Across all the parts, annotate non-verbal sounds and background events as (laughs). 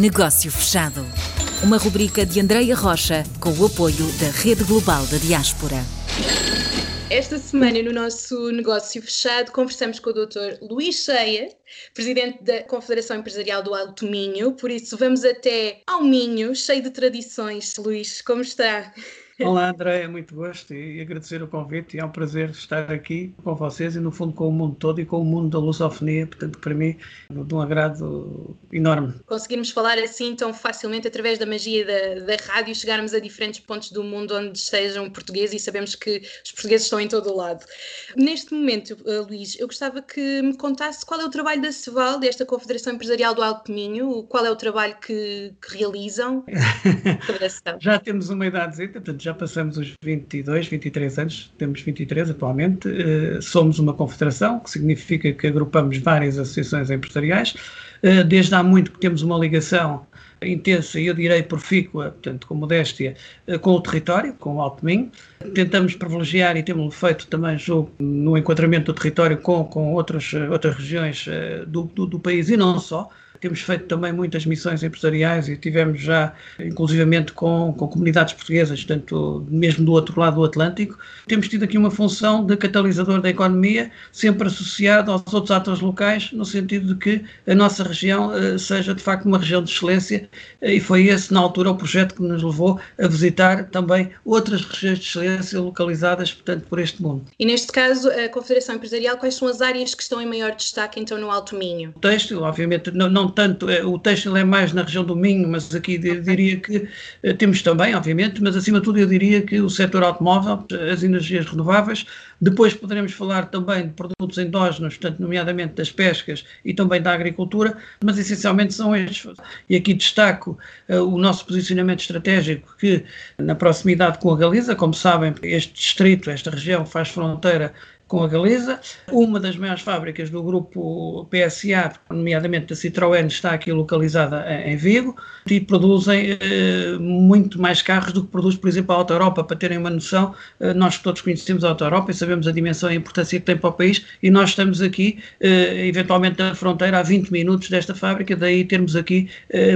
Negócio Fechado. Uma rubrica de Andreia Rocha com o apoio da Rede Global da Diaspora. Esta semana, no nosso negócio fechado, conversamos com o Dr. Luís Cheia, presidente da Confederação Empresarial do Alto Minho. Por isso, vamos até ao Minho, cheio de tradições. Luís, como está? Olá, André, é muito gosto e agradecer o convite. E é um prazer estar aqui com vocês e, no fundo, com o mundo todo e com o mundo da lusofonia. Portanto, para mim, de um agrado enorme. Conseguirmos falar assim tão facilmente através da magia da, da rádio, chegarmos a diferentes pontos do mundo onde estejam portugueses e sabemos que os portugueses estão em todo o lado. Neste momento, uh, Luís, eu gostava que me contasse qual é o trabalho da CEVAL, desta Confederação Empresarial do Alto Minho, qual é o trabalho que, que realizam? (laughs) já temos uma idade, portanto, já já passamos os 22, 23 anos, temos 23 atualmente. Uh, somos uma confederação, que significa que agrupamos várias associações empresariais. Uh, desde há muito que temos uma ligação intensa e eu direi profícua, portanto, com modéstia, uh, com o território, com o Alto Minho. Tentamos privilegiar e temos feito também jogo no enquadramento do território com, com outras, outras regiões do, do, do país e não só temos feito também muitas missões empresariais e tivemos já, inclusivamente, com, com comunidades portuguesas, tanto mesmo do outro lado do Atlântico. Temos tido aqui uma função de catalisador da economia, sempre associado aos outros atores locais, no sentido de que a nossa região uh, seja, de facto, uma região de excelência uh, e foi esse, na altura, o projeto que nos levou a visitar também outras regiões de excelência localizadas, portanto, por este mundo. E neste caso, a Confederação Empresarial, quais são as áreas que estão em maior destaque, então, no Alto Minho? O obviamente, não, não tanto, é, o têxtil é mais na região do Minho, mas aqui diria que eh, temos também, obviamente, mas acima de tudo eu diria que o setor automóvel, as energias renováveis, depois poderemos falar também de produtos endógenos, portanto, nomeadamente das pescas e também da agricultura, mas essencialmente são estes. E aqui destaco uh, o nosso posicionamento estratégico, que na proximidade com a Galiza, como sabem, este distrito, esta região faz fronteira com a Galiza. Uma das maiores fábricas do grupo PSA, nomeadamente da Citroën, está aqui localizada em Vigo e produzem eh, muito mais carros do que produz, por exemplo, a Auto Europa. Para terem uma noção, eh, nós todos conhecemos a Auto Europa e sabemos a dimensão e a importância que tem para o país e nós estamos aqui, eh, eventualmente, na fronteira, a 20 minutos desta fábrica, daí termos aqui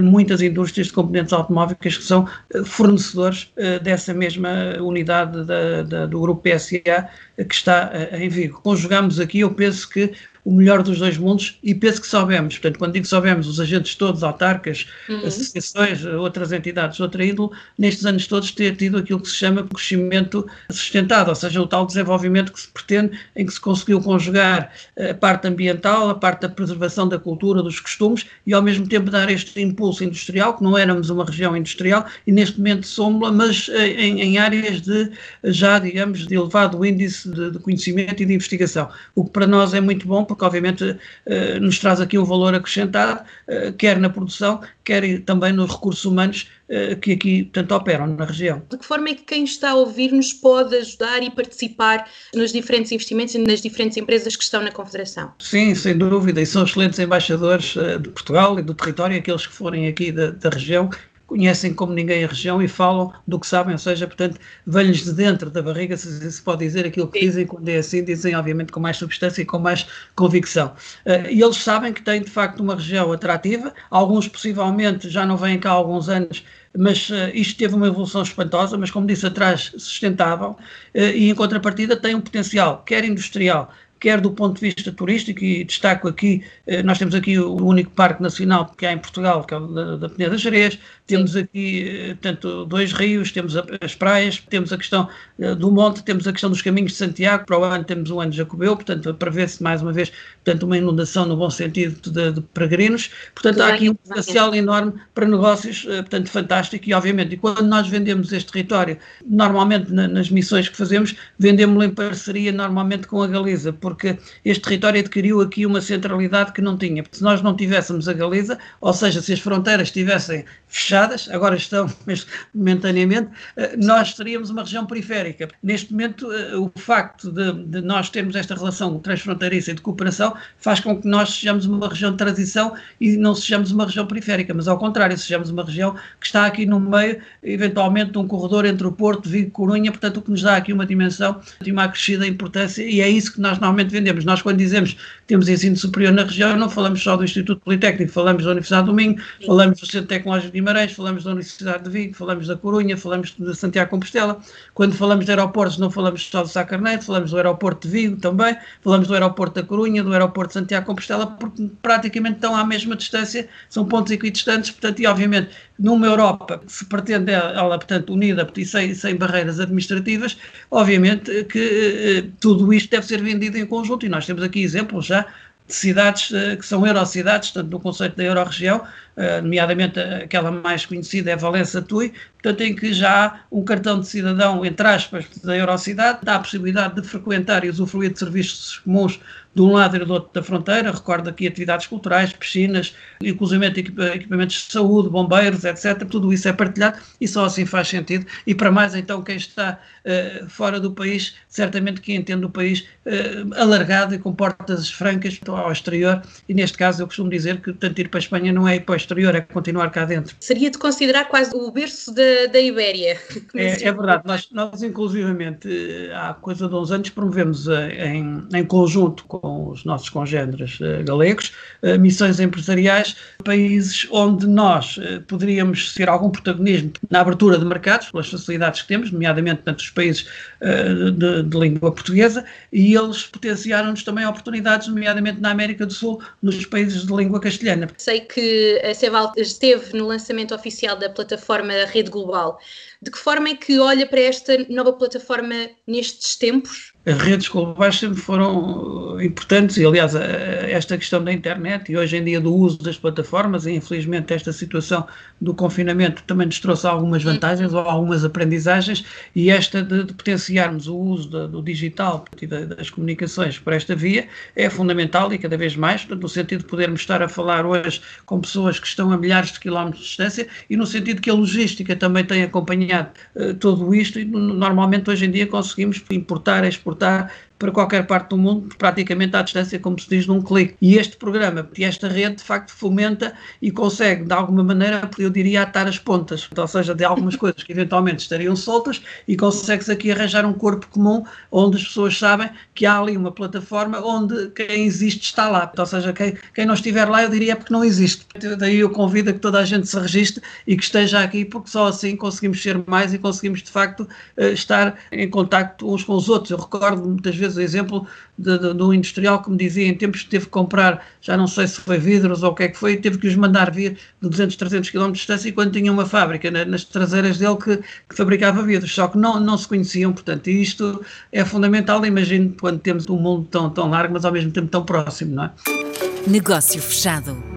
muitas indústrias de componentes automóveis que são fornecedores dessa mesma unidade da, da, do grupo PSA que está em Vigo. Conjugamos aqui, eu penso que o melhor dos dois mundos e penso que soubemos. Portanto, quando digo soubemos, os agentes todos, autarcas, uhum. associações, outras entidades de outra índole, nestes anos todos ter tido aquilo que se chama crescimento sustentado, ou seja, o tal desenvolvimento que se pretende, em que se conseguiu conjugar a parte ambiental, a parte da preservação da cultura, dos costumes e ao mesmo tempo dar este impulso industrial, que não éramos uma região industrial e neste momento somos, mas eh, em, em, áreas de já, digamos, de elevado índice de, de conhecimento e de investigação, o que para nós é muito bom porque obviamente eh, nos traz aqui um valor acrescentado, eh, quer na produção, quer também nos recursos humanos eh, que aqui, portanto, operam na região. De que forma é que quem está a ouvir nos pode ajudar e participar nos diferentes investimentos e nas diferentes empresas que estão na Confederação? Sim, sem dúvida, e são excelentes embaixadores de Portugal e do território, aqueles que forem aqui da, da região conhecem como ninguém a região e falam do que sabem, ou seja, portanto, vêm-lhes de dentro da barriga, se, se pode dizer aquilo que dizem, quando é assim, dizem obviamente com mais substância e com mais convicção. Uh, e eles sabem que têm de facto uma região atrativa, alguns possivelmente já não vêm cá há alguns anos mas uh, isto teve uma evolução espantosa, mas como disse atrás, sustentável, uh, e em contrapartida tem um potencial, quer industrial, quer do ponto de vista turístico, e destaco aqui, eh, nós temos aqui o único parque nacional que há em Portugal, que é o da, da Peneda das Jerez, temos Sim. aqui, eh, tanto dois rios, temos as praias, temos a questão eh, do monte, temos a questão dos caminhos de Santiago, para o ano temos o ano de Jacobeu, portanto, prevê-se mais uma vez, portanto, uma inundação no bom sentido de, de peregrinos, portanto, há aqui um potencial enorme para negócios, portanto, fantástico, e obviamente, e quando nós vendemos este território, normalmente na, nas missões que fazemos, vendemos-lo em parceria normalmente com a Galiza, porque este território adquiriu aqui uma centralidade que não tinha, porque se nós não tivéssemos a Galiza, ou seja, se as fronteiras estivessem fechadas, agora estão mas, (laughs) momentaneamente, eh, nós teríamos uma região periférica. Neste momento, eh, o facto de, de nós termos esta relação transfronteiriça e de cooperação faz com que nós sejamos uma região de transição e não sejamos uma região periférica, mas ao contrário, sejamos uma região que está aqui no meio, eventualmente, de um corredor entre o Porto, Vigo e Corunha, portanto, o que nos dá aqui uma dimensão de uma acrescida importância e é isso que nós normalmente normalmente vendemos. Nós, quando dizemos que temos ensino superior na região, não falamos só do Instituto Politécnico, falamos da Universidade do Minho, Sim. falamos do Centro Tecnológico de Guimarães, falamos da Universidade de Vigo, falamos da Corunha, falamos de Santiago Compostela. Quando falamos de aeroportos, não falamos só do Sá Carneiro, falamos do aeroporto de Vigo também, falamos do aeroporto da Corunha, do aeroporto de Santiago Compostela, porque praticamente estão à mesma distância, são pontos equidistantes, portanto, e obviamente numa Europa que se pretende ela, portanto, unida e sem, sem barreiras administrativas, obviamente que eh, tudo isto deve ser vendido em conjunto. E nós temos aqui exemplos já de cidades eh, que são eurocidades, portanto, no conceito da euro-região, eh, nomeadamente aquela mais conhecida é Valença Tui, portanto, em que já há um cartão de cidadão, entre aspas, da eurocidade, dá a possibilidade de frequentar e usufruir de serviços comuns de um lado e do outro da fronteira, recordo aqui atividades culturais, piscinas, inclusive equipamentos de saúde, bombeiros, etc. Tudo isso é partilhado e só assim faz sentido. E para mais, então, quem está uh, fora do país, certamente quem entende o país uh, alargado e com portas francas ao exterior. E neste caso, eu costumo dizer que tanto ir para a Espanha não é ir para o exterior, é continuar cá dentro. Seria de considerar quase o berço da, da Ibéria. (laughs) É, é, verdade. Nós, nós, inclusivamente, eh, há coisa de uns anos, promovemos em, em conjunto com os nossos congêneres uh, galegos, uh, missões empresariais, países onde nós poderíamos ter algum protagonismo na abertura de mercados, pelas facilidades que temos, nomeadamente tanto os países de, de, língua portuguesa, e eles potenciaram-nos também oportunidades, nomeadamente na América do Sul, nos países de língua castelhana. Sei que a Ceval esteve no lançamento oficial da plataforma Rede Global. well. De que forma é que olha para esta nova plataforma nestes tempos? as redes globais sempre foram importantes e, aliás, esta questão da internet e hoje em dia do uso das plataformas, e infelizmente esta situação do confinamento também nos trouxe algumas vantagens ou algumas aprendizagens e esta de, de potenciarmos o uso do, do digital e das comunicações por esta via é fundamental e cada vez mais, no sentido de podermos estar a falar hoje com pessoas que estão a milhares de quilómetros de distância e no sentido que a logística também tem acompanhado uh, tudo isto e normalmente hoje em dia conseguimos importar, exportar para qualquer parte do mundo, praticamente à distância, como se diz, num clique. E este programa e esta rede, de facto, fomenta e consegue, de alguma maneira, eu diria, atar as pontas, ou seja, de algumas (laughs) coisas que eventualmente estariam soltas e consegue-se aqui arranjar um corpo comum onde as pessoas sabem que há ali uma plataforma onde quem existe está lá. Ou seja, quem, quem não estiver lá, eu diria é porque não existe. Daí eu convido a que toda a gente se registre e que esteja aqui, porque só assim conseguimos ser mais e conseguimos, de facto, eh, estar em contacto uns com os outros. Eu recordo muitas vezes o exemplo de, de, do industrial que me dizia em tempos que teve que comprar, já não sei se foi vidros ou o que é que foi, teve que os mandar vir de 200, 300 km de distância e quando tinha uma fábrica na, nas traseiras dele que, que, fabricava vidros, só que não, não se conheciam, portanto, e isto é fundamental, imagino, quando temos um mundo tão, tão largo, mas ao mesmo tempo tão próximo, não é? Negócio fechado.